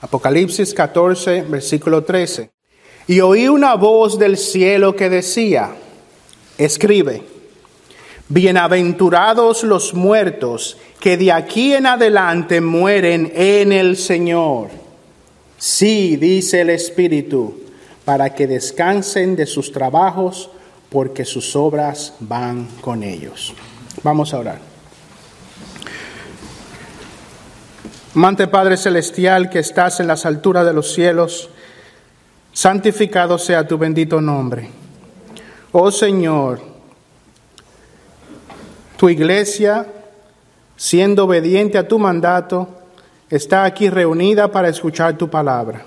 Apocalipsis 14, versículo 13. Y oí una voz del cielo que decía, escribe, bienaventurados los muertos que de aquí en adelante mueren en el Señor. Sí, dice el Espíritu, para que descansen de sus trabajos, porque sus obras van con ellos. Vamos a orar. Amante Padre Celestial que estás en las alturas de los cielos, santificado sea tu bendito nombre. Oh Señor, tu iglesia, siendo obediente a tu mandato, está aquí reunida para escuchar tu palabra.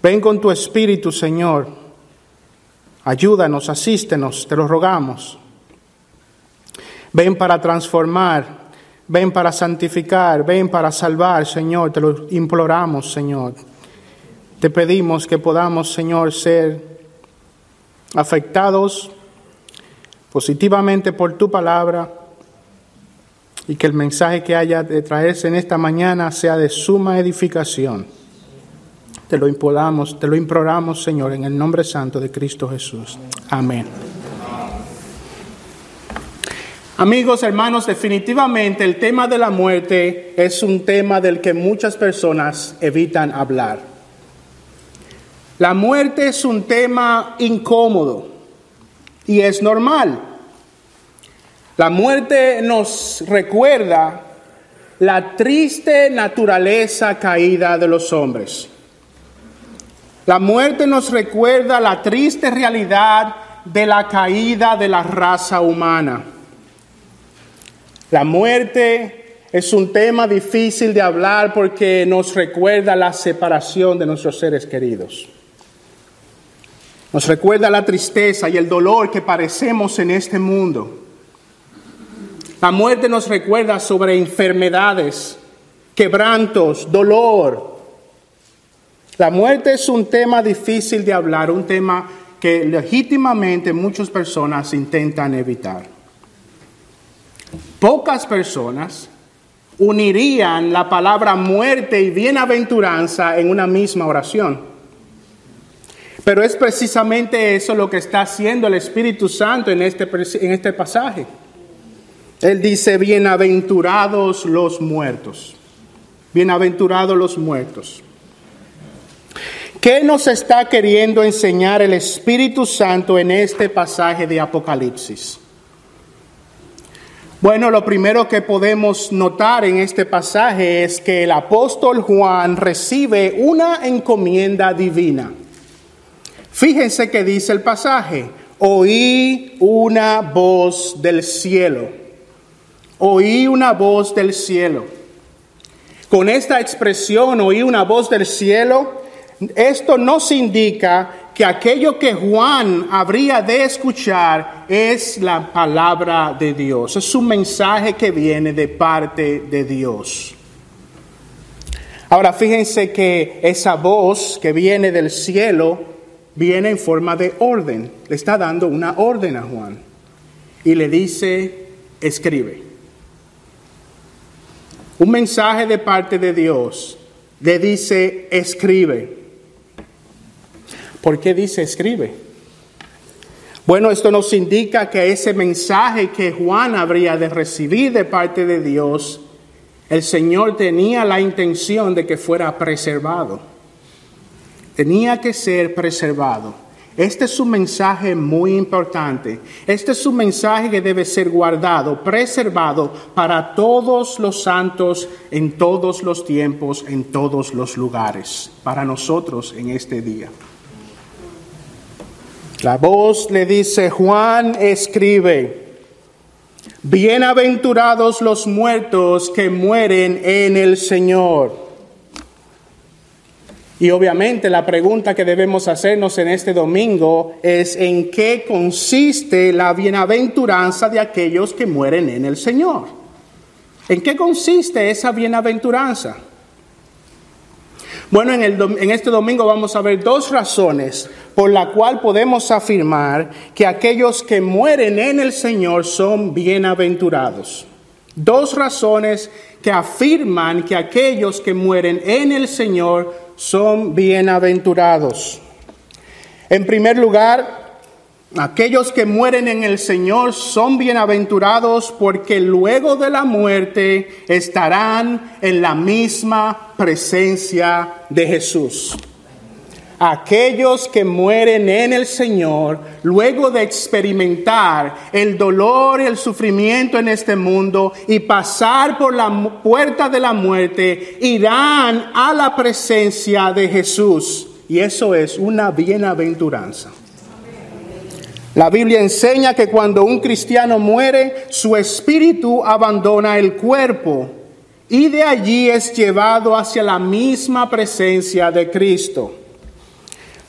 Ven con tu espíritu, Señor. Ayúdanos, asístenos, te lo rogamos. Ven para transformar Ven para santificar, ven para salvar, Señor, te lo imploramos, Señor. Te pedimos que podamos, Señor, ser afectados positivamente por tu palabra y que el mensaje que haya de traerse en esta mañana sea de suma edificación. Te lo imploramos, te lo imploramos, Señor, en el nombre santo de Cristo Jesús. Amén. Amigos, hermanos, definitivamente el tema de la muerte es un tema del que muchas personas evitan hablar. La muerte es un tema incómodo y es normal. La muerte nos recuerda la triste naturaleza caída de los hombres. La muerte nos recuerda la triste realidad de la caída de la raza humana. La muerte es un tema difícil de hablar porque nos recuerda la separación de nuestros seres queridos. Nos recuerda la tristeza y el dolor que padecemos en este mundo. La muerte nos recuerda sobre enfermedades, quebrantos, dolor. La muerte es un tema difícil de hablar, un tema que legítimamente muchas personas intentan evitar. Pocas personas unirían la palabra muerte y bienaventuranza en una misma oración. Pero es precisamente eso lo que está haciendo el Espíritu Santo en este, en este pasaje. Él dice, bienaventurados los muertos. Bienaventurados los muertos. ¿Qué nos está queriendo enseñar el Espíritu Santo en este pasaje de Apocalipsis? Bueno, lo primero que podemos notar en este pasaje es que el apóstol Juan recibe una encomienda divina. Fíjense que dice el pasaje, oí una voz del cielo, oí una voz del cielo. Con esta expresión, oí una voz del cielo, esto nos indica que aquello que Juan habría de escuchar es la palabra de Dios, es un mensaje que viene de parte de Dios. Ahora fíjense que esa voz que viene del cielo viene en forma de orden, le está dando una orden a Juan y le dice, escribe. Un mensaje de parte de Dios le dice, escribe. ¿Por qué dice escribe? Bueno, esto nos indica que ese mensaje que Juan habría de recibir de parte de Dios, el Señor tenía la intención de que fuera preservado. Tenía que ser preservado. Este es un mensaje muy importante. Este es un mensaje que debe ser guardado, preservado para todos los santos en todos los tiempos, en todos los lugares, para nosotros en este día. La voz le dice, Juan escribe, bienaventurados los muertos que mueren en el Señor. Y obviamente la pregunta que debemos hacernos en este domingo es en qué consiste la bienaventuranza de aquellos que mueren en el Señor. ¿En qué consiste esa bienaventuranza? Bueno, en, en, este domingo vamos a ver dos razones por la cual podemos afirmar que aquellos que mueren en el Señor son bienaventurados. Dos razones que afirman que aquellos que mueren en el Señor son bienaventurados. En primer lugar, aquellos que mueren en el Señor son bienaventurados porque luego de la muerte estarán en la misma presencia de Jesús aquellos que mueren en el Señor, luego de experimentar el dolor y el sufrimiento en este mundo y pasar por la puerta de la muerte, irán a la presencia de Jesús. Y eso es una bienaventuranza. La Biblia enseña que cuando un cristiano muere, su espíritu abandona el cuerpo y de allí es llevado hacia la misma presencia de Cristo.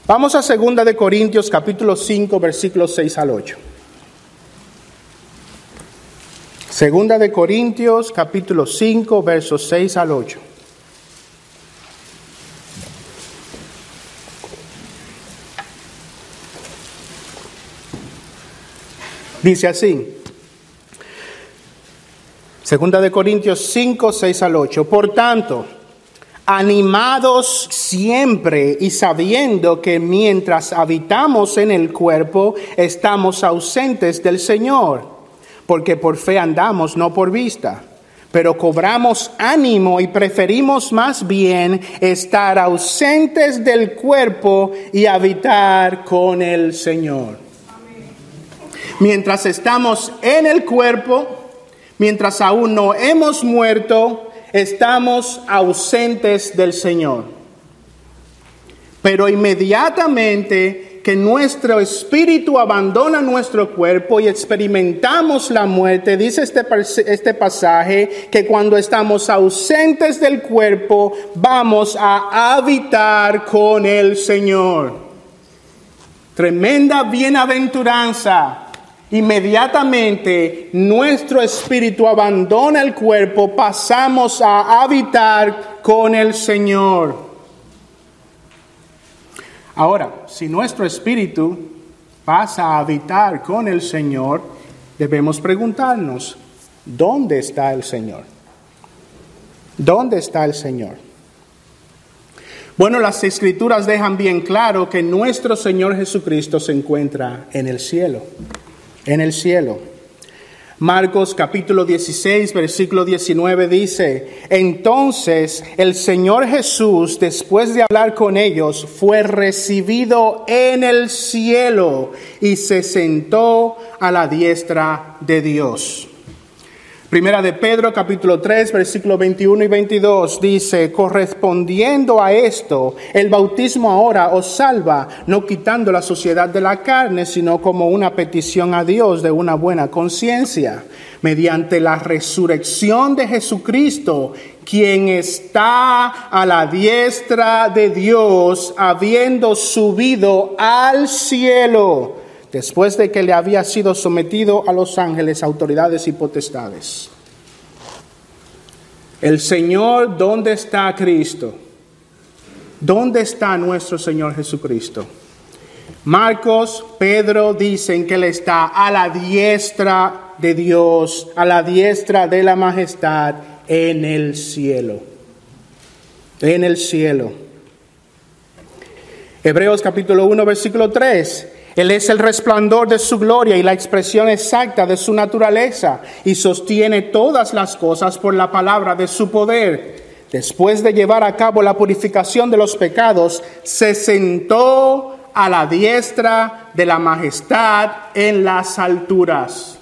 Vamos a 2 de Corintios capítulo 5 versículos 6 al 8. Segunda de Corintios capítulo 5 versos 6 al 8. Dice así. Segunda de Corintios 5, 6 al 8. Por tanto, animados siempre y sabiendo que mientras habitamos en el cuerpo, estamos ausentes del Señor, porque por fe andamos, no por vista. Pero cobramos ánimo y preferimos más bien estar ausentes del cuerpo y habitar con el Señor. Mientras estamos en el cuerpo, mientras aún no hemos muerto, estamos ausentes del Señor. Pero inmediatamente que nuestro espíritu abandona nuestro cuerpo y experimentamos la muerte, dice este, este pasaje, que cuando estamos ausentes del cuerpo vamos a habitar con el Señor. Tremenda bienaventuranza Inmediatamente nuestro espíritu abandona el cuerpo, pasamos a habitar con el Señor. Ahora, si nuestro espíritu pasa a habitar con el Señor, debemos preguntarnos, ¿dónde está el Señor? ¿Dónde está el Señor? Bueno, las escrituras dejan bien claro que nuestro Señor Jesucristo se encuentra en el cielo en el cielo. Marcos capítulo 16, versículo 19 dice, entonces el Señor Jesús, después de hablar con ellos, fue recibido en el cielo y se sentó a la diestra de Dios. Primera de Pedro capítulo 3 versículo 21 y 22 dice, correspondiendo a esto, el bautismo ahora os salva, no quitando la sociedad de la carne, sino como una petición a Dios de una buena conciencia, mediante la resurrección de Jesucristo, quien está a la diestra de Dios, habiendo subido al cielo después de que le había sido sometido a los ángeles, autoridades y potestades. El Señor, ¿dónde está Cristo? ¿Dónde está nuestro Señor Jesucristo? Marcos, Pedro dicen que Él está a la diestra de Dios, a la diestra de la majestad en el cielo. En el cielo. Hebreos capítulo 1, versículo 3. Él es el resplandor de su gloria y la expresión exacta de su naturaleza y sostiene todas las cosas por la palabra de su poder. Después de llevar a cabo la purificación de los pecados, se sentó a la diestra de la majestad en las alturas.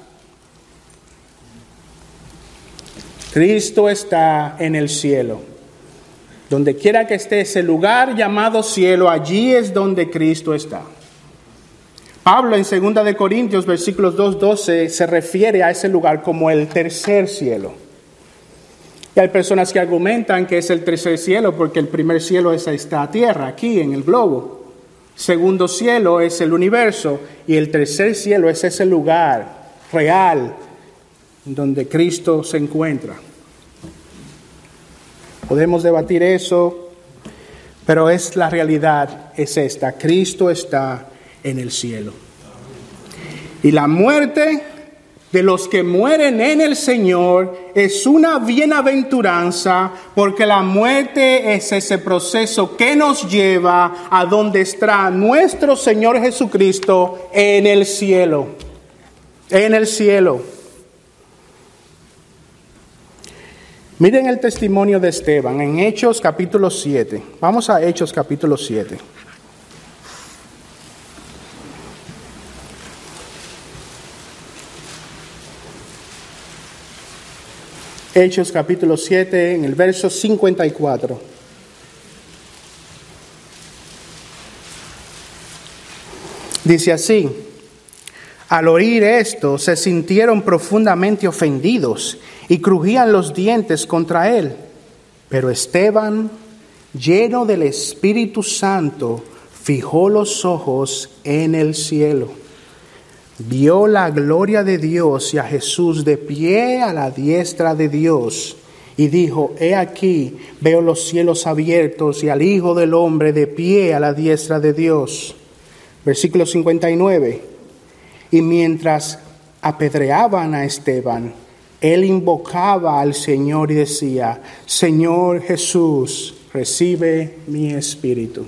Cristo está en el cielo. Donde quiera que esté ese lugar llamado cielo, allí es donde Cristo está. Pablo en 2 de Corintios versículos 2, 12 se refiere a ese lugar como el tercer cielo. Y hay personas que argumentan que es el tercer cielo porque el primer cielo es esta tierra, aquí en el globo. Segundo cielo es el universo y el tercer cielo es ese lugar real donde Cristo se encuentra. Podemos debatir eso, pero es la realidad, es esta. Cristo está en el cielo. Y la muerte de los que mueren en el Señor es una bienaventuranza porque la muerte es ese proceso que nos lleva a donde está nuestro Señor Jesucristo en el cielo. En el cielo. Miren el testimonio de Esteban en Hechos capítulo 7. Vamos a Hechos capítulo 7. Hechos capítulo 7, en el verso 54. Dice así, al oír esto se sintieron profundamente ofendidos y crujían los dientes contra él. Pero Esteban, lleno del Espíritu Santo, fijó los ojos en el cielo vio la gloria de Dios y a Jesús de pie a la diestra de Dios. Y dijo, he aquí, veo los cielos abiertos y al Hijo del Hombre de pie a la diestra de Dios. Versículo 59. Y mientras apedreaban a Esteban, él invocaba al Señor y decía, Señor Jesús, recibe mi espíritu.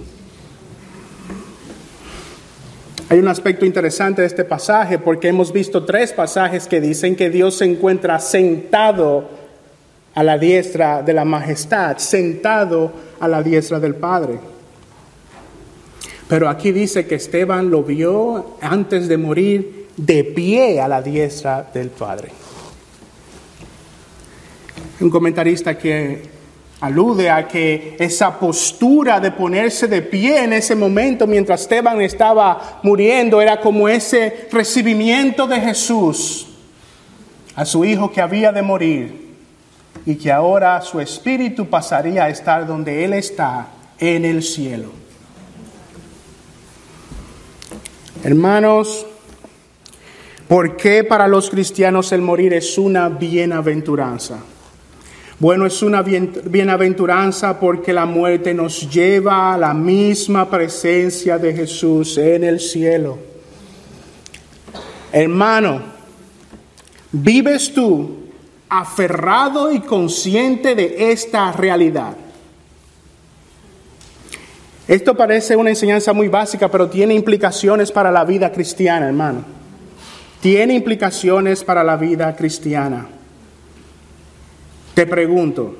Hay un aspecto interesante de este pasaje porque hemos visto tres pasajes que dicen que Dios se encuentra sentado a la diestra de la majestad, sentado a la diestra del Padre. Pero aquí dice que Esteban lo vio antes de morir de pie a la diestra del Padre. Un comentarista que alude a que esa postura de ponerse de pie en ese momento mientras Esteban estaba muriendo era como ese recibimiento de Jesús a su hijo que había de morir y que ahora su espíritu pasaría a estar donde él está, en el cielo. Hermanos, ¿por qué para los cristianos el morir es una bienaventuranza? Bueno, es una bienaventuranza porque la muerte nos lleva a la misma presencia de Jesús en el cielo. Hermano, ¿vives tú aferrado y consciente de esta realidad? Esto parece una enseñanza muy básica, pero tiene implicaciones para la vida cristiana, hermano. Tiene implicaciones para la vida cristiana. Te pregunto,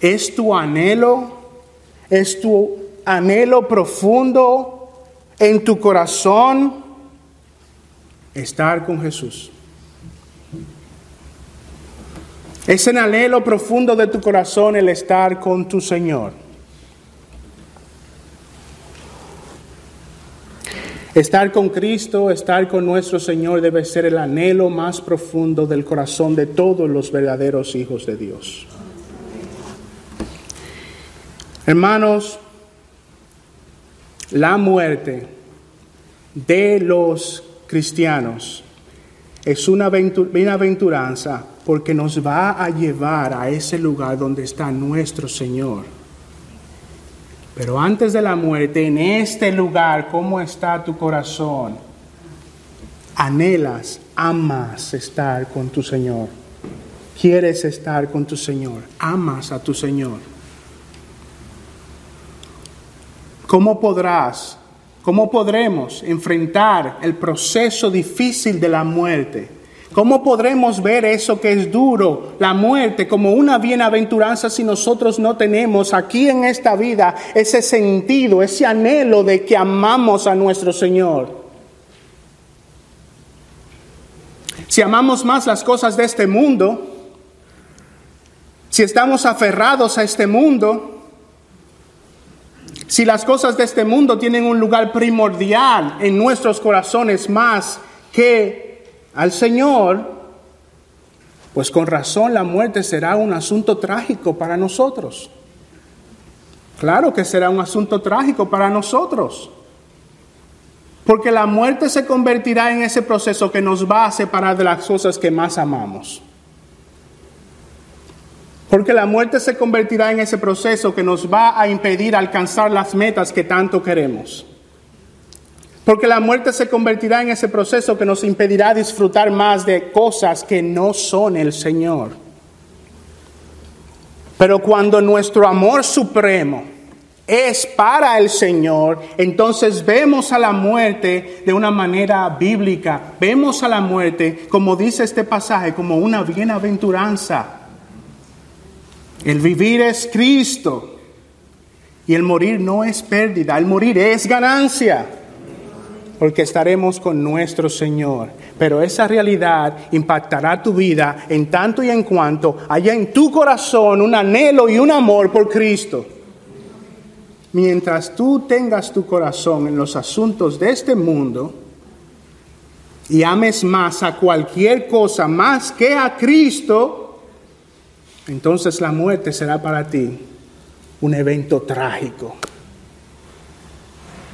¿es tu anhelo, es tu anhelo profundo en tu corazón estar con Jesús? ¿Es el anhelo profundo de tu corazón el estar con tu Señor? Estar con Cristo, estar con nuestro Señor debe ser el anhelo más profundo del corazón de todos los verdaderos hijos de Dios. Hermanos, la muerte de los cristianos es una bienaventuranza porque nos va a llevar a ese lugar donde está nuestro Señor. Pero antes de la muerte, en este lugar, ¿cómo está tu corazón? Anhelas, amas estar con tu Señor. Quieres estar con tu Señor. Amas a tu Señor. ¿Cómo podrás, cómo podremos enfrentar el proceso difícil de la muerte? ¿Cómo podremos ver eso que es duro, la muerte, como una bienaventuranza si nosotros no tenemos aquí en esta vida ese sentido, ese anhelo de que amamos a nuestro Señor? Si amamos más las cosas de este mundo, si estamos aferrados a este mundo, si las cosas de este mundo tienen un lugar primordial en nuestros corazones más que al Señor, pues con razón la muerte será un asunto trágico para nosotros. Claro que será un asunto trágico para nosotros. Porque la muerte se convertirá en ese proceso que nos va a separar de las cosas que más amamos. Porque la muerte se convertirá en ese proceso que nos va a impedir alcanzar las metas que tanto queremos. Porque la muerte se convertirá en ese proceso que nos impedirá disfrutar más de cosas que no son el Señor. Pero cuando nuestro amor supremo es para el Señor, entonces vemos a la muerte de una manera bíblica. Vemos a la muerte, como dice este pasaje, como una bienaventuranza. El vivir es Cristo y el morir no es pérdida, el morir es ganancia porque estaremos con nuestro Señor. Pero esa realidad impactará tu vida en tanto y en cuanto haya en tu corazón un anhelo y un amor por Cristo. Mientras tú tengas tu corazón en los asuntos de este mundo y ames más a cualquier cosa más que a Cristo, entonces la muerte será para ti un evento trágico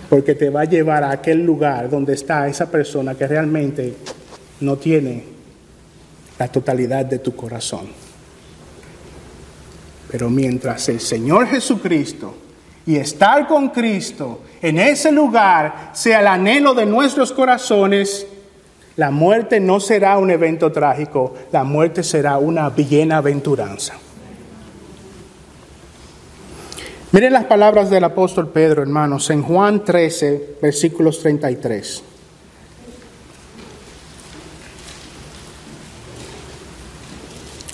porque te va a llevar a aquel lugar donde está esa persona que realmente no tiene la totalidad de tu corazón. Pero mientras el Señor Jesucristo y estar con Cristo en ese lugar sea el anhelo de nuestros corazones, la muerte no será un evento trágico, la muerte será una bienaventuranza. Miren las palabras del apóstol Pedro, hermanos, en Juan 13, versículos 33.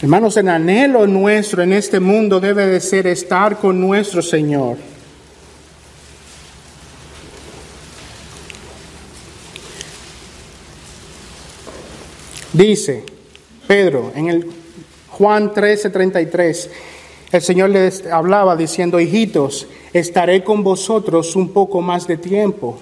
Hermanos, el anhelo nuestro en este mundo debe de ser estar con nuestro Señor. Dice Pedro en el Juan 13, 33, el Señor les hablaba diciendo, hijitos, estaré con vosotros un poco más de tiempo.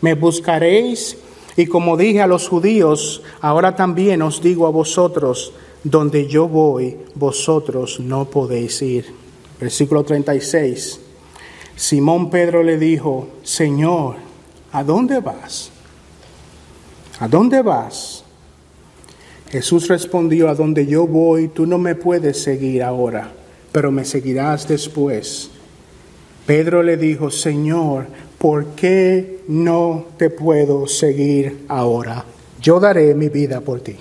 Me buscaréis y como dije a los judíos, ahora también os digo a vosotros, donde yo voy, vosotros no podéis ir. Versículo 36. Simón Pedro le dijo, Señor, ¿a dónde vas? ¿A dónde vas? Jesús respondió, a donde yo voy, tú no me puedes seguir ahora pero me seguirás después. Pedro le dijo, Señor, ¿por qué no te puedo seguir ahora? Yo daré mi vida por ti.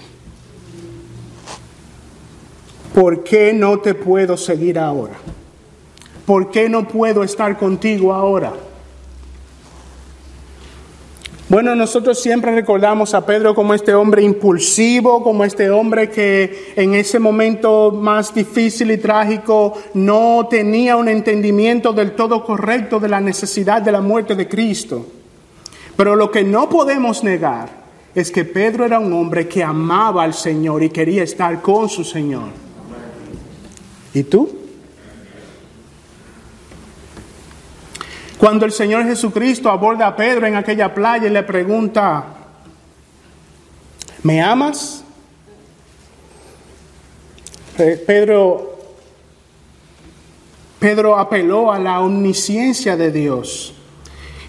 ¿Por qué no te puedo seguir ahora? ¿Por qué no puedo estar contigo ahora? Bueno, nosotros siempre recordamos a Pedro como este hombre impulsivo, como este hombre que en ese momento más difícil y trágico no tenía un entendimiento del todo correcto de la necesidad de la muerte de Cristo. Pero lo que no podemos negar es que Pedro era un hombre que amaba al Señor y quería estar con su Señor. ¿Y tú? Cuando el Señor Jesucristo aborda a Pedro en aquella playa y le pregunta, ¿me amas? Pedro, Pedro apeló a la omnisciencia de Dios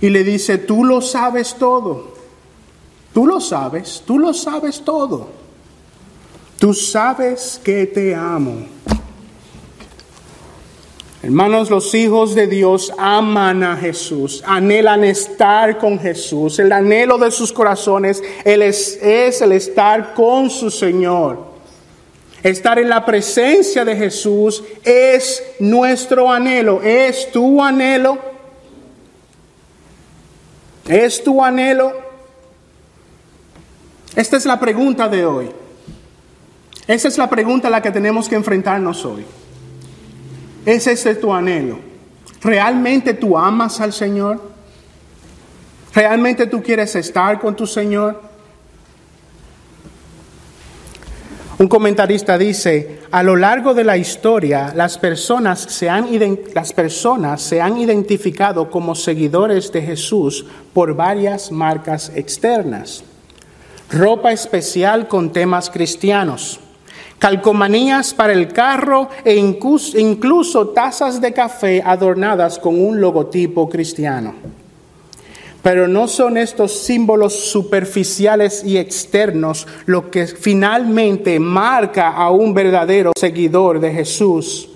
y le dice, tú lo sabes todo, tú lo sabes, tú lo sabes todo, tú sabes que te amo. Hermanos, los hijos de Dios aman a Jesús, anhelan estar con Jesús. El anhelo de sus corazones es, es, el estar con su Señor. Estar en la presencia de Jesús es nuestro anhelo. ¿Es tu anhelo? ¿Es tu anhelo? Esta es la pregunta de hoy. Esa es la pregunta a la que tenemos que enfrentarnos hoy. ¿Es ese tu anhelo? ¿Realmente tú amas al Señor? ¿Realmente tú quieres estar con tu Señor? Un comentarista dice, a lo largo de la historia las personas, se han, las personas se han identificado como seguidores de Jesús por varias marcas externas. Ropa especial con temas cristianos calcomanías para el carro e incluso tazas de café adornadas con un logotipo cristiano. Pero no son estos símbolos superficiales y externos lo que finalmente marca a un verdadero seguidor de Jesús.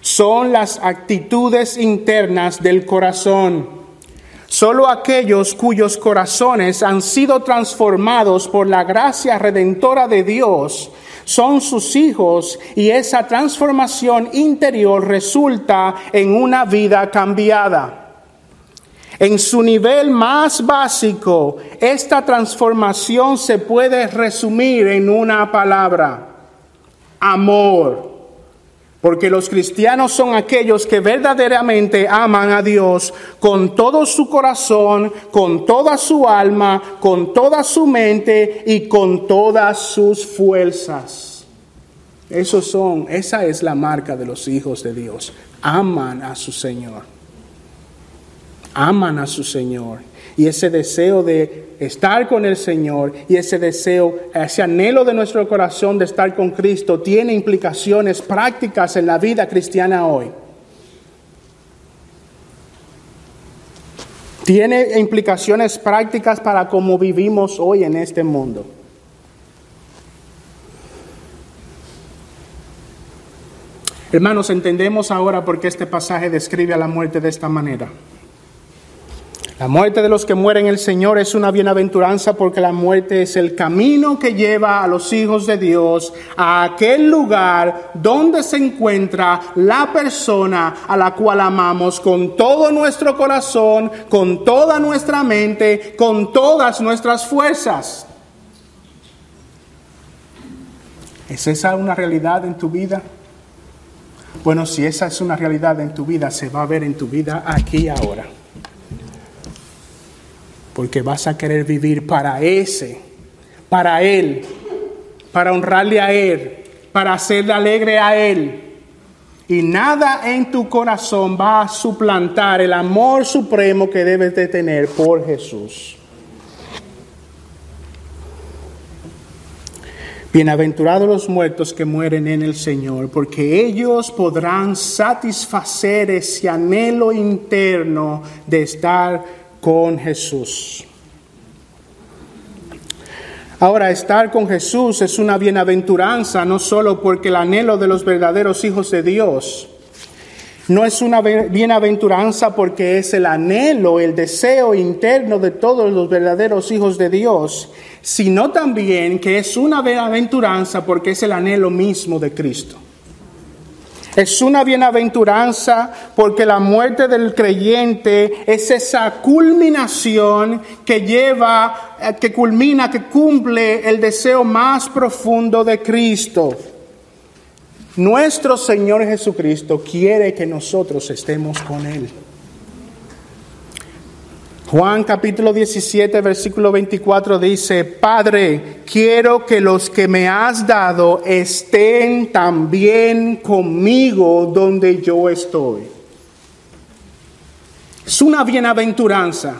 Son las actitudes internas del corazón Solo aquellos cuyos corazones han sido transformados por la gracia redentora de Dios son sus hijos y esa transformación interior resulta en una vida cambiada. En su nivel más básico, esta transformación se puede resumir en una palabra, amor. Porque los cristianos son aquellos que verdaderamente aman a Dios con todo su corazón, con toda su alma, con toda su mente y con todas sus fuerzas. Esos son, esa es la marca de los hijos de Dios. Aman a su Señor aman a su Señor. Y ese deseo de estar con el Señor y ese deseo, ese anhelo de nuestro corazón de estar con Cristo tiene implicaciones prácticas en la vida cristiana hoy. Tiene implicaciones prácticas para cómo vivimos hoy en este mundo. Hermanos, entendemos ahora por qué este pasaje describe a la muerte de esta manera. La muerte de los que mueren en el Señor es una bienaventuranza porque la muerte es el camino que lleva a los hijos de Dios a aquel lugar donde se encuentra la persona a la cual amamos con todo nuestro corazón, con toda nuestra mente, con todas nuestras fuerzas. ¿Es esa una realidad en tu vida? Bueno, si esa es una realidad en tu vida, se va a ver en tu vida aquí ahora porque vas a querer vivir para ese, para Él, para honrarle a Él, para hacerle alegre a Él. Y nada en tu corazón va a suplantar el amor supremo que debes de tener por Jesús. Bienaventurados los muertos que mueren en el Señor, porque ellos podrán satisfacer ese anhelo interno de estar con Jesús. Ahora, estar con Jesús es una bienaventuranza, no solo porque el anhelo de los verdaderos hijos de Dios, no es una bienaventuranza porque es el anhelo, el deseo interno de todos los verdaderos hijos de Dios, sino también que es una bienaventuranza porque es el anhelo mismo de Cristo. Es una bienaventuranza porque la muerte del creyente es esa culminación que lleva, eh, que culmina, que cumple el deseo más profundo de Cristo. Nuestro Señor Jesucristo quiere que nosotros estemos con Él. Juan capítulo 17, versículo 24 dice, Padre, quiero que los que me has dado estén también conmigo donde yo estoy. Es una bienaventuranza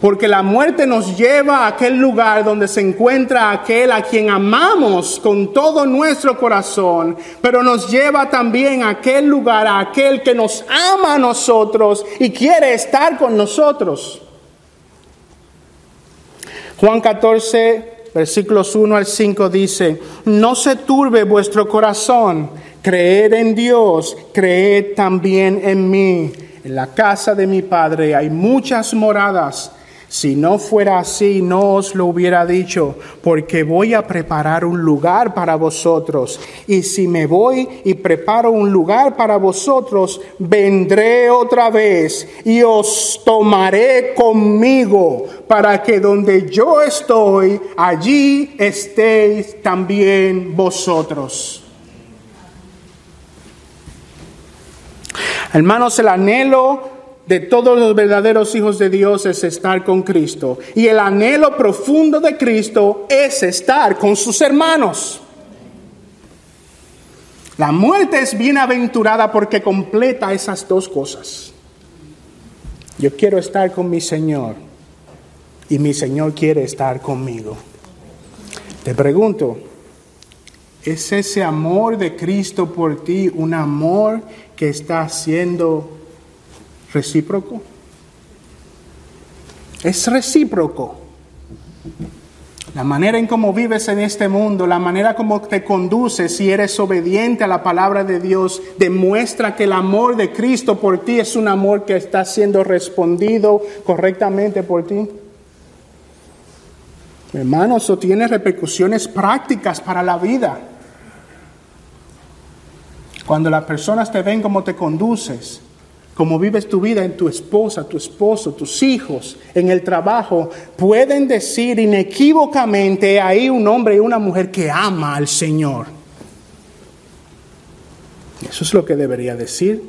porque la muerte nos lleva a aquel lugar donde se encuentra aquel a quien amamos con todo nuestro corazón, pero nos lleva también a aquel lugar, a aquel que nos ama a nosotros y quiere estar con nosotros. Juan 14, versículos 1 al 5 dice, no se turbe vuestro corazón, creed en Dios, creed también en mí. En la casa de mi Padre hay muchas moradas. Si no fuera así, no os lo hubiera dicho, porque voy a preparar un lugar para vosotros. Y si me voy y preparo un lugar para vosotros, vendré otra vez y os tomaré conmigo, para que donde yo estoy, allí estéis también vosotros. Hermanos, el anhelo de todos los verdaderos hijos de Dios es estar con Cristo. Y el anhelo profundo de Cristo es estar con sus hermanos. La muerte es bienaventurada porque completa esas dos cosas. Yo quiero estar con mi Señor y mi Señor quiere estar conmigo. Te pregunto, ¿es ese amor de Cristo por ti un amor que está siendo recíproco. Es recíproco. La manera en cómo vives en este mundo, la manera como te conduces, si eres obediente a la palabra de Dios, demuestra que el amor de Cristo por ti es un amor que está siendo respondido correctamente por ti. Hermano, eso tiene repercusiones prácticas para la vida. Cuando las personas te ven cómo te conduces, como vives tu vida en tu esposa, tu esposo, tus hijos, en el trabajo, pueden decir inequívocamente hay un hombre y una mujer que ama al Señor. Eso es lo que debería decir.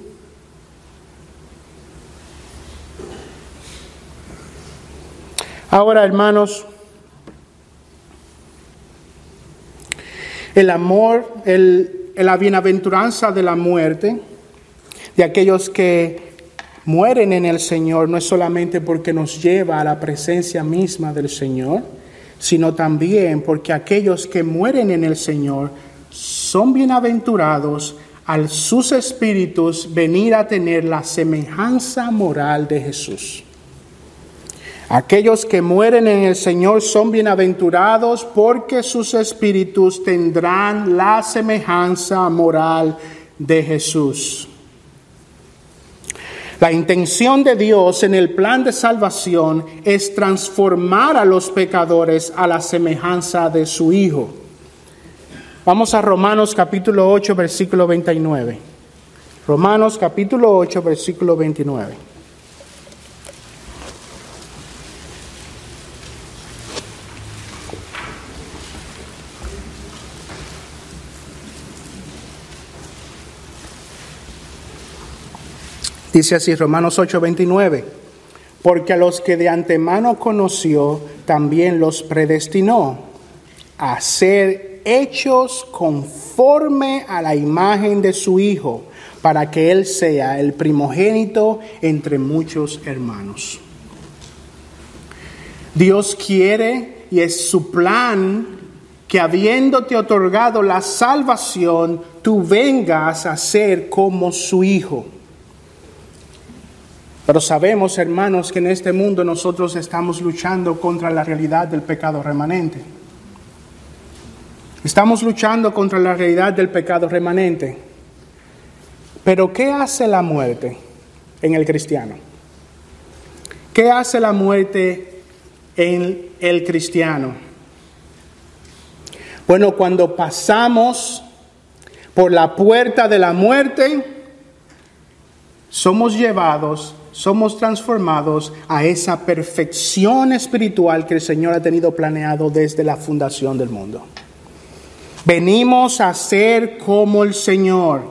Ahora, hermanos, el amor, el, la bienaventuranza de la muerte, de aquellos que mueren en el Señor no es solamente porque nos lleva a la presencia misma del Señor, sino también porque aquellos que mueren en el Señor son bienaventurados al sus espíritus venir a tener la semejanza moral de Jesús. Aquellos que mueren en el Señor son bienaventurados porque sus espíritus tendrán la semejanza moral de Jesús. La intención de Dios en el plan de salvación es transformar a los pecadores a la semejanza de su Hijo. Vamos a Romanos capítulo 8, versículo 29. Romanos capítulo 8, versículo 29. Dice así Romanos 8:29, porque a los que de antemano conoció, también los predestinó a ser hechos conforme a la imagen de su Hijo, para que Él sea el primogénito entre muchos hermanos. Dios quiere y es su plan que habiéndote otorgado la salvación, tú vengas a ser como su Hijo. Pero sabemos, hermanos, que en este mundo nosotros estamos luchando contra la realidad del pecado remanente. Estamos luchando contra la realidad del pecado remanente. Pero ¿qué hace la muerte en el cristiano? ¿Qué hace la muerte en el cristiano? Bueno, cuando pasamos por la puerta de la muerte, somos llevados somos transformados a esa perfección espiritual que el Señor ha tenido planeado desde la fundación del mundo. Venimos a ser como el Señor.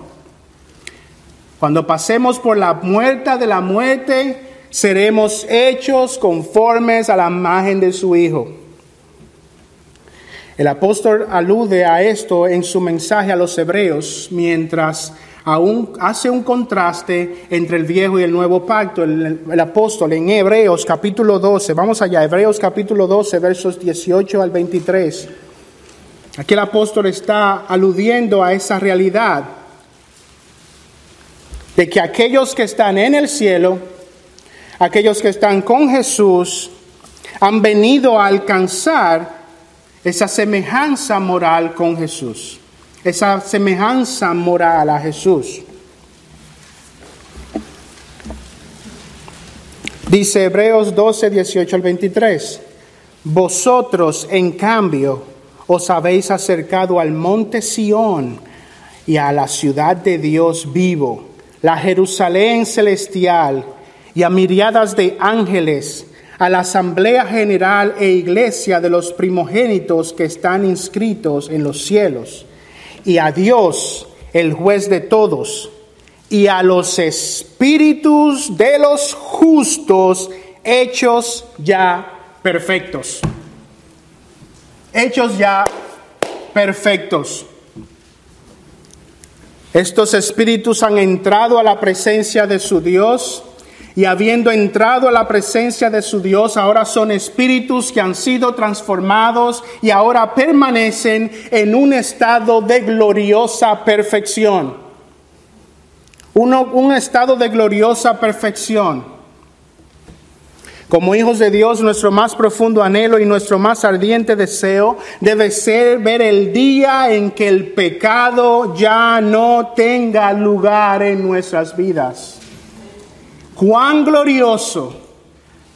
Cuando pasemos por la muerte de la muerte, seremos hechos conformes a la imagen de su Hijo. El apóstol alude a esto en su mensaje a los hebreos mientras aún hace un contraste entre el viejo y el nuevo pacto. El, apóstol en Hebreos capítulo 12, vamos allá, Hebreos capítulo 12, versos 18 al 23. Aquí el apóstol está aludiendo a esa realidad de que aquellos que están en el cielo, aquellos que están con Jesús, han venido a alcanzar esa semejanza moral con Jesús esa semejanza moral a Jesús. Dice Hebreos 12, 18 al 23, vosotros en cambio os habéis acercado al monte Sión y a la ciudad de Dios vivo, la Jerusalén celestial y a miriadas de ángeles, a la asamblea general e iglesia de los primogénitos que están inscritos en los cielos y a Dios, el juez de todos, y a los espíritus de los justos hechos ya perfectos. Hechos ya perfectos. Estos espíritus han entrado a la presencia de su Dios y habiendo entrado a la presencia de su Dios, ahora son espíritus que han sido transformados y ahora permanecen en un estado de gloriosa perfección. un estado de gloriosa perfección. Como hijos de Dios, nuestro más profundo anhelo y nuestro más ardiente deseo debe ser ver el día en que el pecado ya no tenga lugar en nuestras vidas. Cuán glorioso,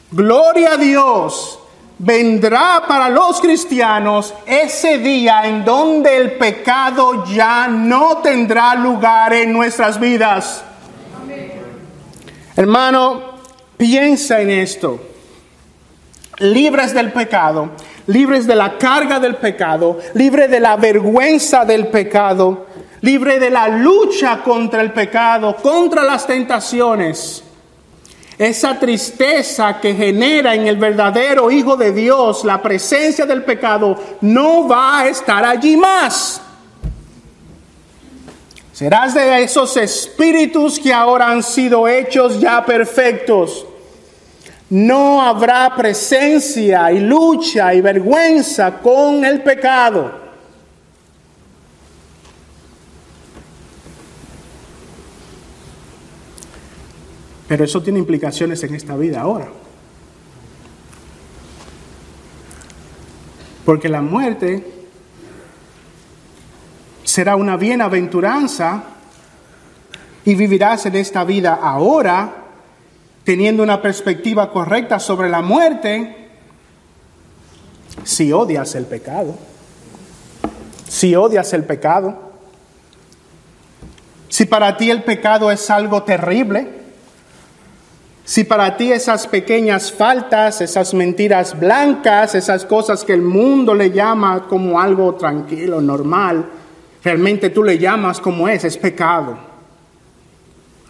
gloria a Dios, vendrá para los cristianos ese día en donde el pecado ya no tendrá lugar en nuestras vidas. Hermano, Piensa en esto. Libres del pecado, libres de la carga del pecado, libre de la vergüenza del pecado, libre de la lucha contra el pecado, contra las tentaciones. Esa tristeza que genera en el verdadero Hijo de Dios la presencia del pecado no va a estar allí más. Serás de esos espíritus que ahora han sido hechos ya perfectos. No habrá presencia y lucha y vergüenza con el pecado. Pero eso tiene implicaciones en esta vida ahora. Porque la muerte será una bienaventuranza y vivirás en esta vida ahora teniendo una perspectiva correcta sobre la muerte si odias el pecado. Si odias el pecado. Si para ti el pecado es algo terrible. Si para ti esas pequeñas faltas, esas mentiras blancas, esas cosas que el mundo le llama como algo tranquilo, normal, realmente tú le llamas como es, es pecado.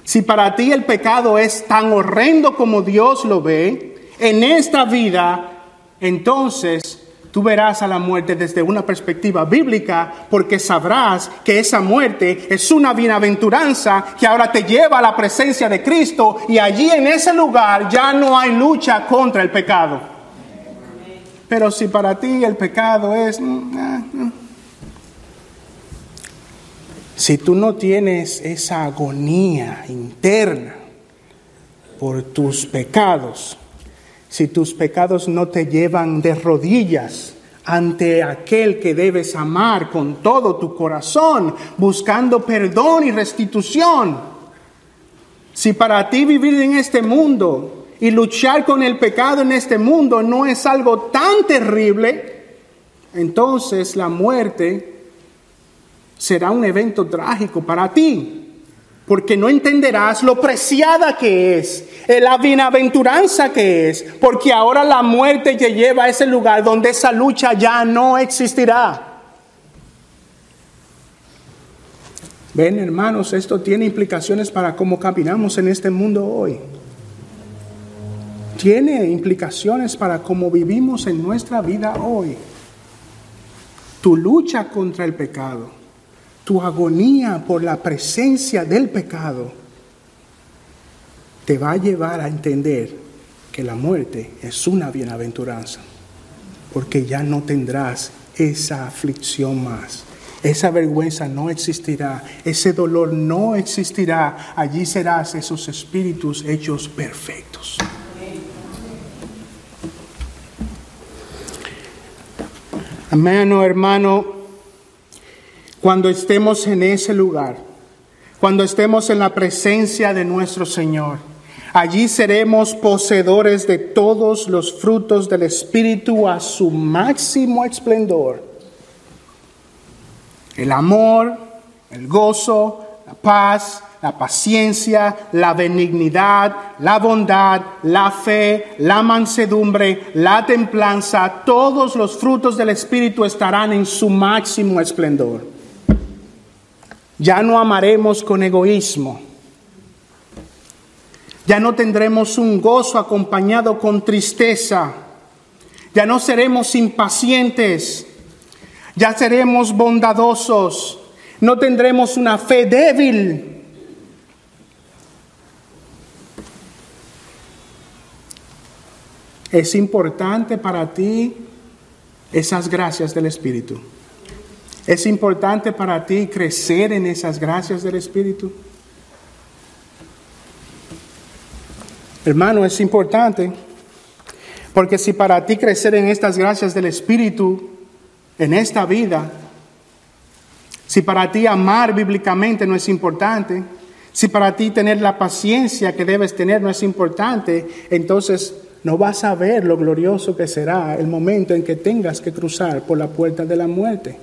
Si para ti el pecado es tan horrendo como Dios lo ve, en esta vida, entonces tú verás a la muerte desde una perspectiva bíblica porque sabrás que esa muerte es una bienaventuranza que ahora te lleva a la presencia de Cristo y allí en ese lugar ya no hay lucha contra el pecado. Pero si para ti el pecado es... Mm, ah, mm, si tú no tienes esa agonía interna por tus pecados, si tus pecados no te llevan de rodillas ante aquel que debes amar con todo tu corazón, buscando perdón y restitución, si para ti vivir en este mundo y luchar con el pecado en este mundo no es algo tan terrible, entonces la muerte será un evento trágico para ti, porque no entenderás lo preciada que es, eh, la bienaventuranza que es, porque ahora la muerte te lleva a ese lugar donde esa lucha ya no existirá. Ven hermanos, esto tiene implicaciones para cómo caminamos en este mundo hoy. Tiene implicaciones para cómo vivimos en nuestra vida hoy. Tu lucha contra el pecado tu agonía por la presencia del pecado te va a llevar a entender que la muerte es una bienaventuranza, porque ya no tendrás esa aflicción más. Esa vergüenza no existirá, ese dolor no existirá. Allí serás esos espíritus hechos perfectos. Hermano, hermano, cuando estemos en ese lugar, cuando estemos en la presencia de nuestro Señor. Allí seremos poseedores de todos los frutos del Espíritu a su máximo esplendor. El amor, el gozo, la paz, la paciencia, la benignidad, la bondad, la fe, la mansedumbre, la templanza, todos los frutos del Espíritu estarán en su máximo esplendor. Ya no amaremos con egoísmo. Ya no tendremos un gozo acompañado con tristeza. Ya no seremos impacientes. Ya seremos bondadosos. No tendremos una fe débil. Es importante para ti esas gracias del Espíritu. ¿Es importante para ti crecer en esas gracias del Espíritu? Hermano, es importante. Porque si para ti crecer en estas gracias del Espíritu, en esta vida, si para ti amar bíblicamente no es importante, si para ti tener la paciencia que debes tener no es importante, entonces no vas a ver lo glorioso que será el momento en que tengas que cruzar por la puerta de la muerte.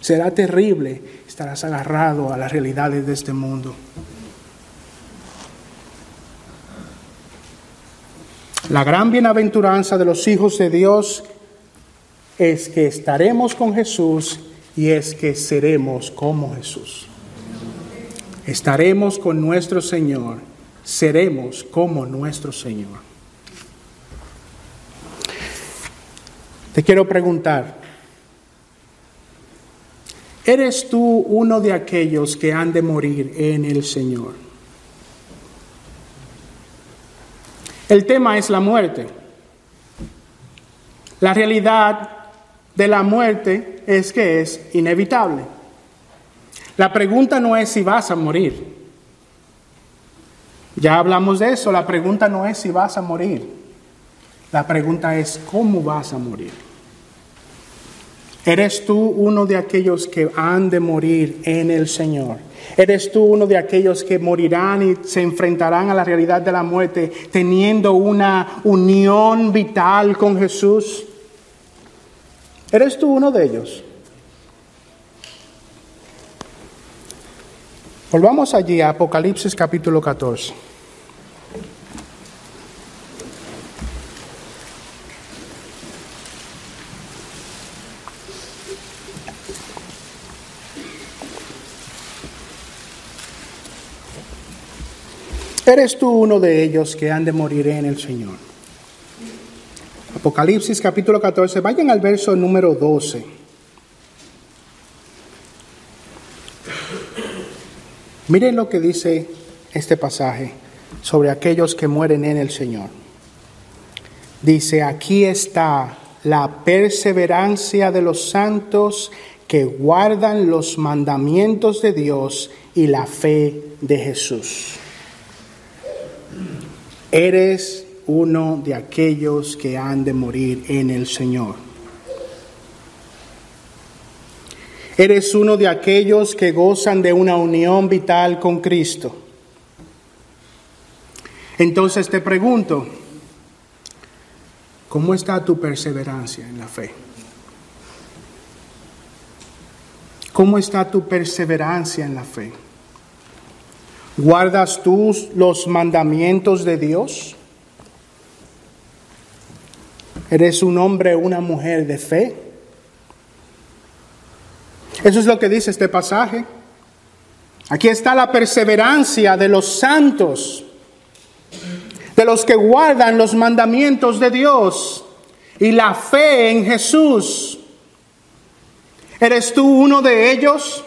Será terrible, estarás agarrado a las realidades de este mundo. La gran bienaventuranza de los hijos de Dios es que estaremos con Jesús y es que seremos como Jesús. Estaremos con nuestro Señor, seremos como nuestro Señor. Te quiero preguntar, ¿eres tú uno de aquellos que han de morir en el Señor? El tema es la muerte. La realidad de la muerte es que es inevitable. La pregunta no es si vas a morir. Ya hablamos de eso, la pregunta no es si vas a morir. La pregunta es, ¿cómo vas a morir? ¿Eres tú uno de aquellos que han de morir en el Señor? ¿Eres tú uno de aquellos que morirán y se enfrentarán a la realidad de la muerte teniendo una unión vital con Jesús? ¿Eres tú uno de ellos? Volvamos allí a Apocalipsis capítulo 14. ¿Eres tú uno de ellos que han de morir en el Señor? Apocalipsis capítulo 14, vayan al verso número 12. Miren lo que dice este pasaje sobre aquellos que mueren en el Señor. Dice, aquí está la perseverancia de los santos que guardan los mandamientos de Dios y la fe de Jesús. Eres uno de aquellos que han de morir en el Señor. Eres uno de aquellos que gozan de una unión vital con Cristo. Entonces te pregunto, ¿cómo está tu perseverancia en la fe? ¿Cómo está tu perseverancia en la fe? ¿Guardas tú los mandamientos de Dios? ¿Eres un hombre o una mujer de fe? Eso es lo que dice este pasaje. Aquí está la perseverancia de los santos, de los que guardan los mandamientos de Dios y la fe en Jesús. ¿Eres tú uno de ellos?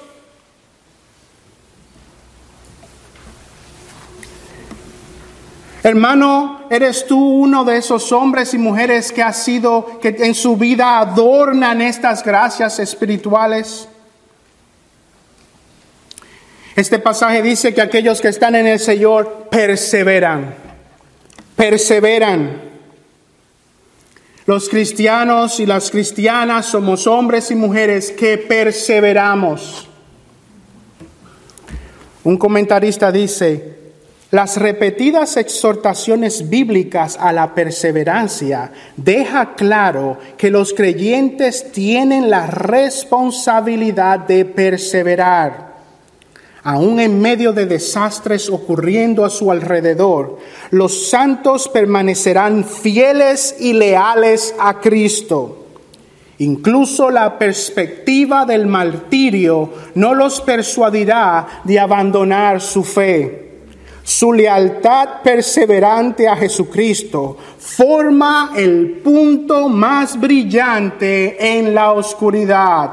Hermano, ¿eres tú uno de esos hombres y mujeres que ha sido, que en su vida adornan estas gracias espirituales? Este pasaje dice que aquellos que están en el Señor perseveran, perseveran. Los cristianos y las cristianas somos hombres y mujeres que perseveramos. Un comentarista dice, las repetidas exhortaciones bíblicas a la perseverancia deja claro que los creyentes tienen la responsabilidad de perseverar. Aún en medio de desastres ocurriendo a su alrededor, los santos permanecerán fieles y leales a Cristo. Incluso la perspectiva del martirio no los persuadirá de abandonar su fe. Su lealtad perseverante a Jesucristo forma el punto más brillante en la oscuridad.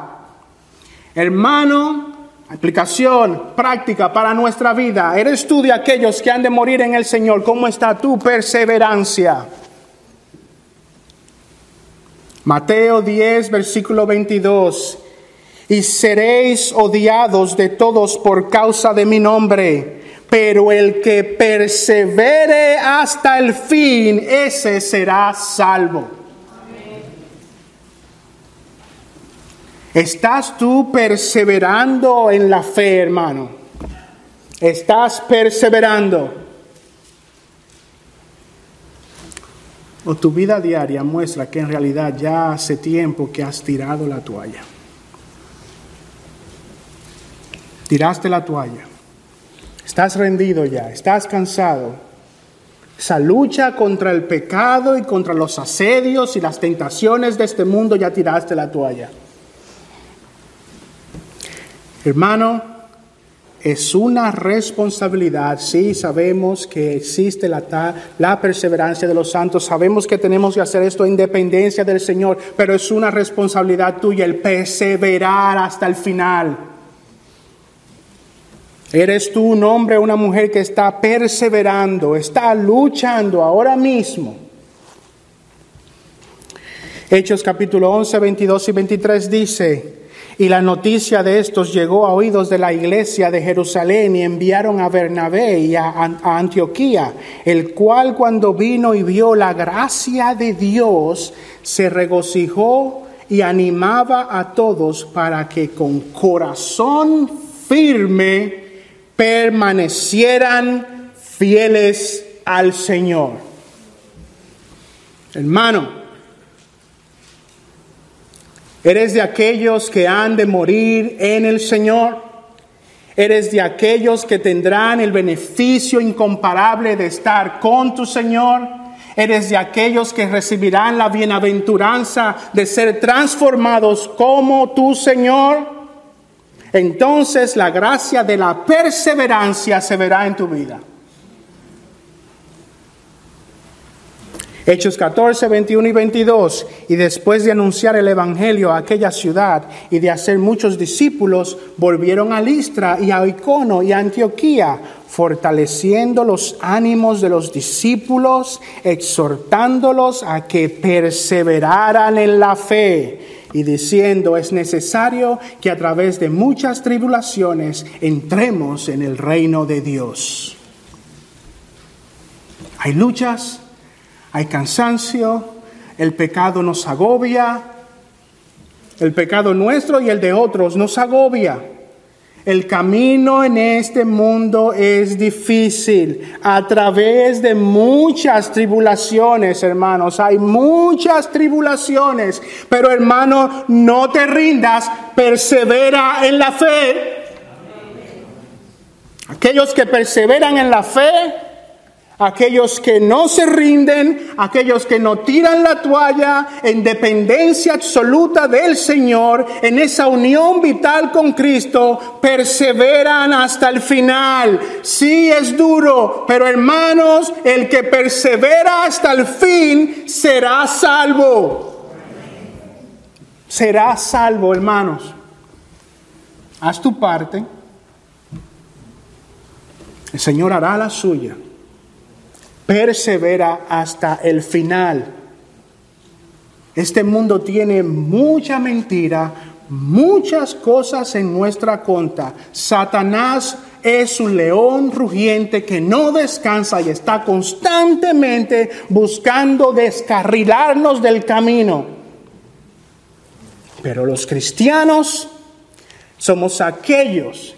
Hermano, aplicación práctica para nuestra vida. ¿Eres tú de aquellos que han de morir en el Señor? ¿Cómo está tu perseverancia? Mateo 10, versículo 22. Y seréis odiados de todos por causa de mi nombre pero el que persevere hasta el fin, ese será salvo. ¿Estás tú perseverando en la fe, hermano? ¿Estás perseverando? ¿O tu vida diaria muestra que en realidad ya hace tiempo que has tirado la toalla? Tiraste la toalla. Estás rendido ya, estás cansado. Esa lucha contra el pecado y contra los asedios y las tentaciones de este mundo ya tiraste la toalla. Hermano, es una responsabilidad. Sí, sabemos que existe la, la, perseverancia de los santos. Sabemos que tenemos que hacer esto en dependencia del Señor. Pero es una responsabilidad tuya el perseverar hasta el final. ¿Eres tú un hombre o una mujer que está perseverando, está luchando ahora mismo? Hechos capítulo 11, 22 y 23 dice, y la noticia de estos llegó a oídos de la iglesia de Jerusalén y enviaron a Bernabé y a, Antioquía, el cual cuando vino y vio la gracia de Dios, se regocijó y animaba a todos para que con corazón firme permanecieran fieles al Señor. Hermano, ¿Eres de aquellos que han de morir en el Señor? ¿Eres de aquellos que tendrán el beneficio incomparable de estar con tu Señor? ¿Eres de aquellos que recibirán la bienaventuranza de ser transformados como tu Señor? Entonces la gracia de la perseverancia se verá en tu vida. Hechos 14, 21 y 22. Y después de anunciar el Evangelio a aquella ciudad y de hacer muchos discípulos, volvieron a Listra y a Icono y a Antioquía, fortaleciendo los ánimos de los discípulos, exhortándolos a que perseveraran en la fe y diciendo es necesario que a través de muchas tribulaciones entremos en el reino de Dios. Hay luchas, hay cansancio, el pecado nos agobia, el pecado nuestro y el de otros nos agobia. El camino en este mundo es difícil a través de muchas tribulaciones, hermanos. Hay muchas tribulaciones, pero hermano, no te rindas, persevera en la fe. Aquellos que perseveran en la fe, aquellos que no se rinden, aquellos que no tiran la toalla en dependencia absoluta del Señor, en esa unión vital con Cristo, perseveran hasta el final. Sí es duro, pero hermanos, el que persevera hasta el fin será salvo. Será salvo, hermanos. Haz tu parte. El Señor hará la suya persevera hasta el final. Este mundo tiene mucha mentira, muchas cosas en nuestra contra. Satanás es un león rugiente que no descansa y está constantemente buscando descarrilarnos del camino. Pero los cristianos somos aquellos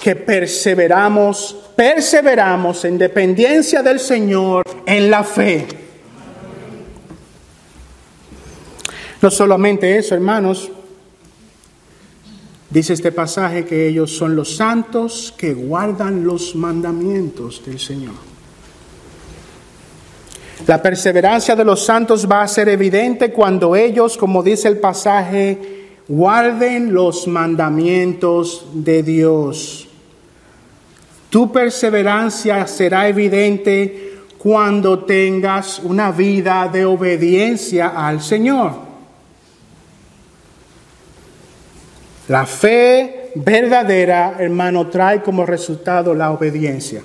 que perseveramos, perseveramos en dependencia del Señor en la fe. No solamente eso, hermanos, dice este pasaje que ellos son los santos que guardan los mandamientos del Señor. La perseverancia de los santos va a ser evidente cuando ellos, como dice el pasaje, guarden los mandamientos de Dios. Tu perseverancia será evidente cuando tengas una vida de obediencia al Señor. La fe verdadera, hermano, trae como resultado la obediencia.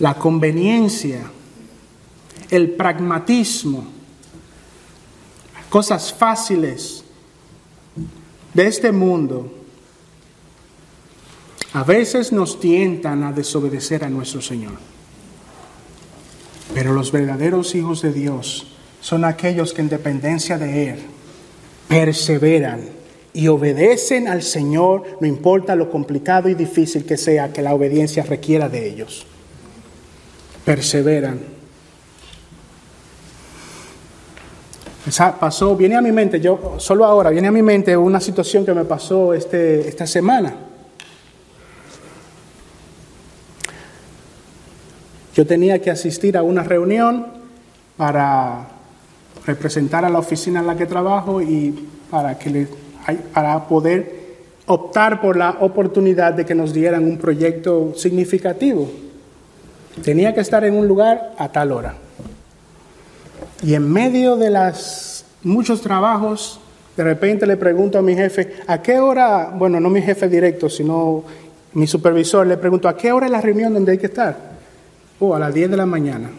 La conveniencia, el pragmatismo, cosas fáciles, de este mundo A veces nos tientan a desobedecer a nuestro Señor. Pero los verdaderos hijos de Dios son aquellos que en dependencia de Él perseveran y obedecen al Señor, no importa lo complicado y difícil que sea que la obediencia requiera de ellos. Perseveran. Pasó, viene a mi mente, yo solo ahora, viene a mi mente una situación que me pasó este, esta semana. Yo tenía que asistir a una reunión para representar a la oficina en la que trabajo y para, que le, para poder optar por la oportunidad de que nos dieran un proyecto significativo. Tenía que estar en un lugar a tal hora. Y en medio de las muchos trabajos, de repente le pregunto a mi jefe, ¿a qué hora? Bueno, no mi jefe directo, sino mi supervisor, le pregunto, ¿a qué hora es la reunión donde hay que estar? Oh, a las 10 de la mañana.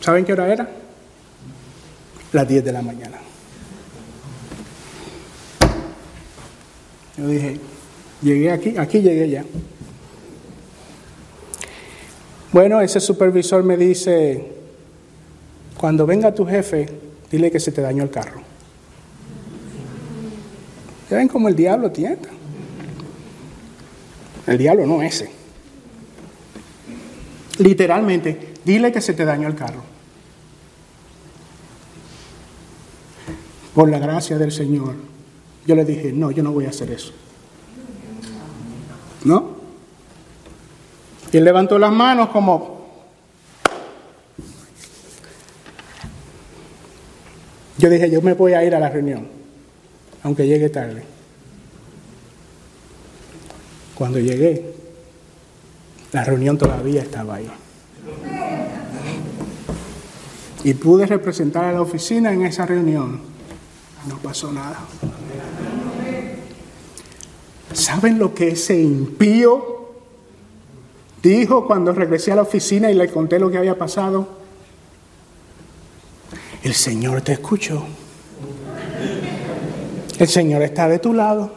¿Saben qué hora era? Las 10 de la mañana. Yo dije, llegué aquí, aquí llegué ya. Bueno, ese supervisor me dice, cuando venga tu jefe, dile que se te dañó el carro. ¿Ya ven cómo el diablo tienta? El diablo no ese. Literalmente, dile que se te dañó el carro. Por la gracia del Señor, yo le dije, no, yo no voy a hacer eso. ¿No? Y levantó las manos como... Yo dije, yo me voy a ir a la reunión, aunque llegue tarde. Cuando llegué, la reunión todavía estaba ahí. Y pude representar a la oficina en esa reunión. No pasó nada. ¿Saben lo que ese impío dijo cuando regresé a la oficina y le conté lo que había pasado? El Señor te escuchó. El Señor está de tu lado.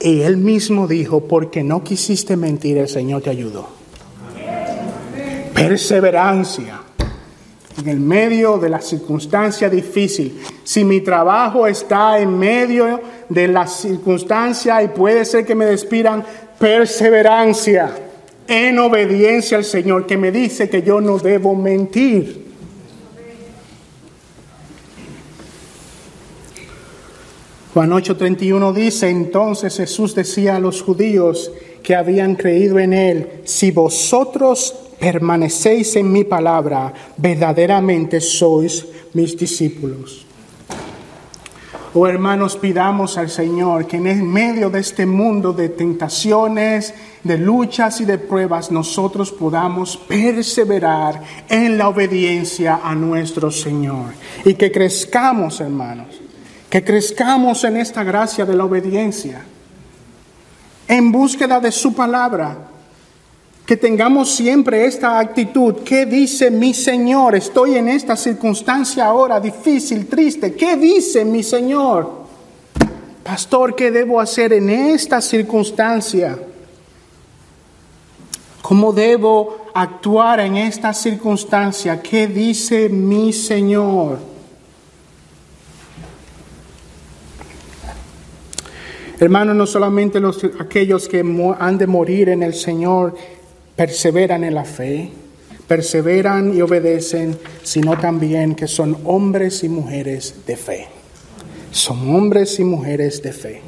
Y él mismo dijo, porque no quisiste mentir, el Señor te ayudó. Perseverancia. En el medio de la circunstancia difícil. Si mi trabajo está en medio de la circunstancia y puede ser que me despidan, perseverancia en obediencia al Señor que me dice que yo no debo mentir. Juan 8:31 dice, entonces Jesús decía a los judíos que habían creído en él, si vosotros permanecéis en mi palabra, verdaderamente sois mis discípulos. Oh hermanos, pidamos al Señor que en medio de este mundo de tentaciones, de luchas y de pruebas, nosotros podamos perseverar en la obediencia a nuestro Señor y que crezcamos, hermanos que crezcamos en esta gracia de la obediencia, en búsqueda de su palabra, que tengamos siempre esta actitud. ¿Qué dice mi Señor? Estoy en esta circunstancia ahora difícil, triste. ¿Qué dice mi Señor? Pastor, ¿qué debo hacer en esta circunstancia? ¿Cómo debo actuar en esta circunstancia? ¿Qué dice mi Señor? Hermanos, no solamente los, aquellos que han de morir en el Señor perseveran en la fe, perseveran y obedecen, sino también que son hombres y mujeres de fe. Son hombres y mujeres de fe.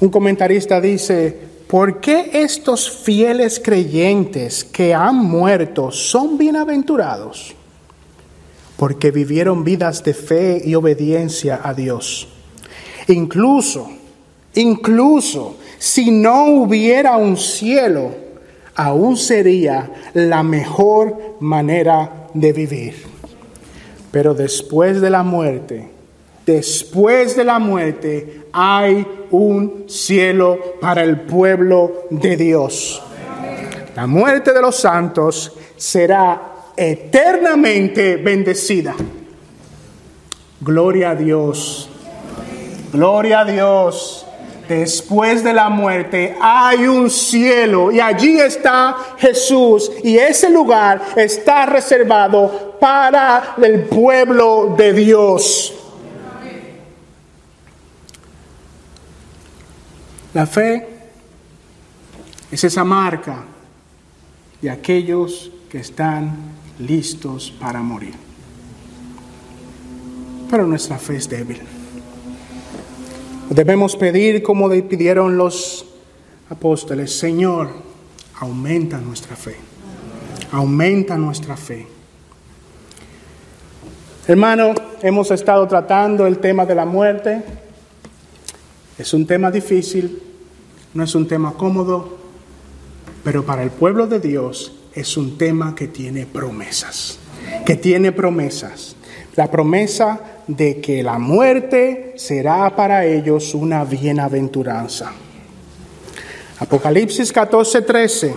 Un comentarista dice, ¿por qué estos fieles creyentes que han muerto son bienaventurados? Porque vivieron vidas de fe y obediencia a Dios Incluso, incluso si no hubiera un cielo, aún sería la mejor manera de vivir. Pero después de la muerte, después de la muerte, hay un cielo para el pueblo de Dios. La muerte de los santos será eternamente bendecida. Gloria a Dios. Gloria a Dios. después de la muerte hay un cielo y allí está Jesús y ese lugar está reservado para el pueblo de Dios. La fe es esa marca de aquellos que están listos para morir. Pero nuestra fe es débil. Debemos pedir como pidieron los apóstoles, Señor, aumenta nuestra fe. Aumenta nuestra fe. Hermano, hemos estado tratando el tema de la muerte. Es un tema difícil, no es un tema cómodo, pero para el pueblo de Dios es un tema que tiene promesas, que tiene promesas. La promesa de que la muerte será para ellos una bienaventuranza. Apocalipsis 14, 13.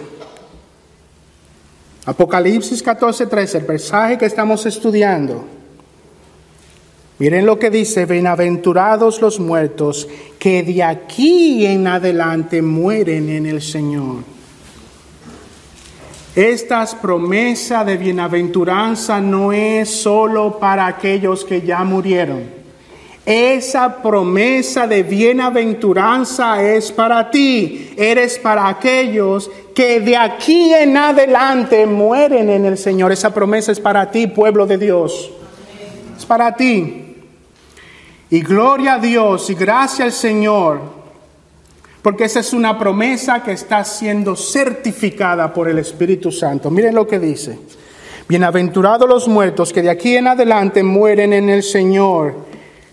Apocalipsis 14, 13, el mensaje que estamos estudiando. Miren lo que dice, bienaventurados los muertos que de aquí en adelante mueren en el Señor. Esta promesa de bienaventuranza no es solo para aquellos que ya murieron. Esa promesa de bienaventuranza es para ti. Eres para aquellos que de aquí en adelante mueren en el Señor. Esa promesa es para ti, pueblo de Dios. Es para ti. Y gloria a Dios y gracias al Señor porque esa es una promesa que está siendo certificada por el Espíritu Santo. Miren lo que dice. Bienaventurados los muertos que de aquí en adelante mueren en el Señor.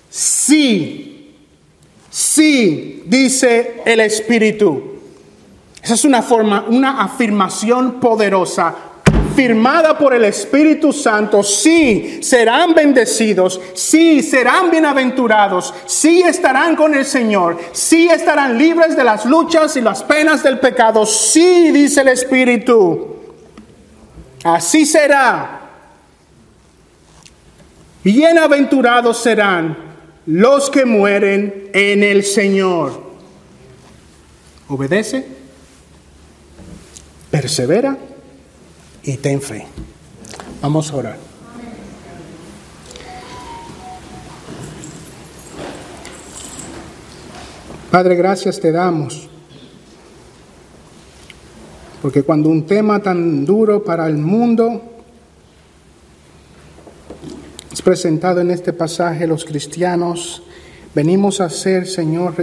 Sí, sí, dice el Espíritu. Esa es una forma, una afirmación poderosa firmada por el Espíritu Santo, sí serán bendecidos, sí serán bienaventurados, sí estarán con el Señor, sí estarán libres de las luchas y las penas del pecado, sí dice el Espíritu. Así será. Bienaventurados serán los que mueren en el Señor. Obedece, persevera y ten fe. Vamos a orar. Padre, gracias te damos. Porque cuando un tema tan duro para el mundo es presentado en este pasaje, los cristianos venimos a ser, Señor,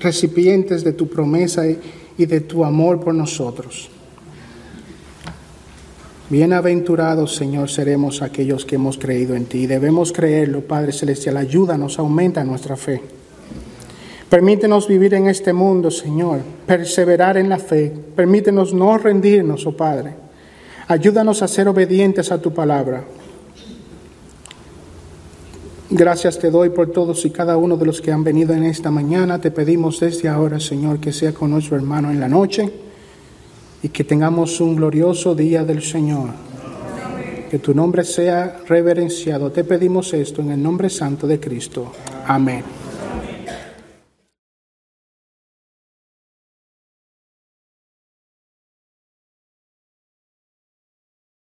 recipientes de tu promesa y de tu amor por nosotros. Bienaventurados, Señor, seremos aquellos que hemos creído en ti. Debemos creerlo, Padre Celestial. Ayúdanos, aumenta nuestra fe. Permítenos vivir en este mundo, Señor, perseverar en la fe. Permítenos no rendirnos, oh Padre. Ayúdanos a ser obedientes a tu palabra. Gracias te doy por todos y cada uno de los que han venido en esta mañana. Te pedimos desde ahora, Señor, que sea con nuestro hermano en la noche y que tengamos un glorioso día del Señor. Que tu nombre sea reverenciado. Te pedimos esto en el nombre santo de Cristo. Amén.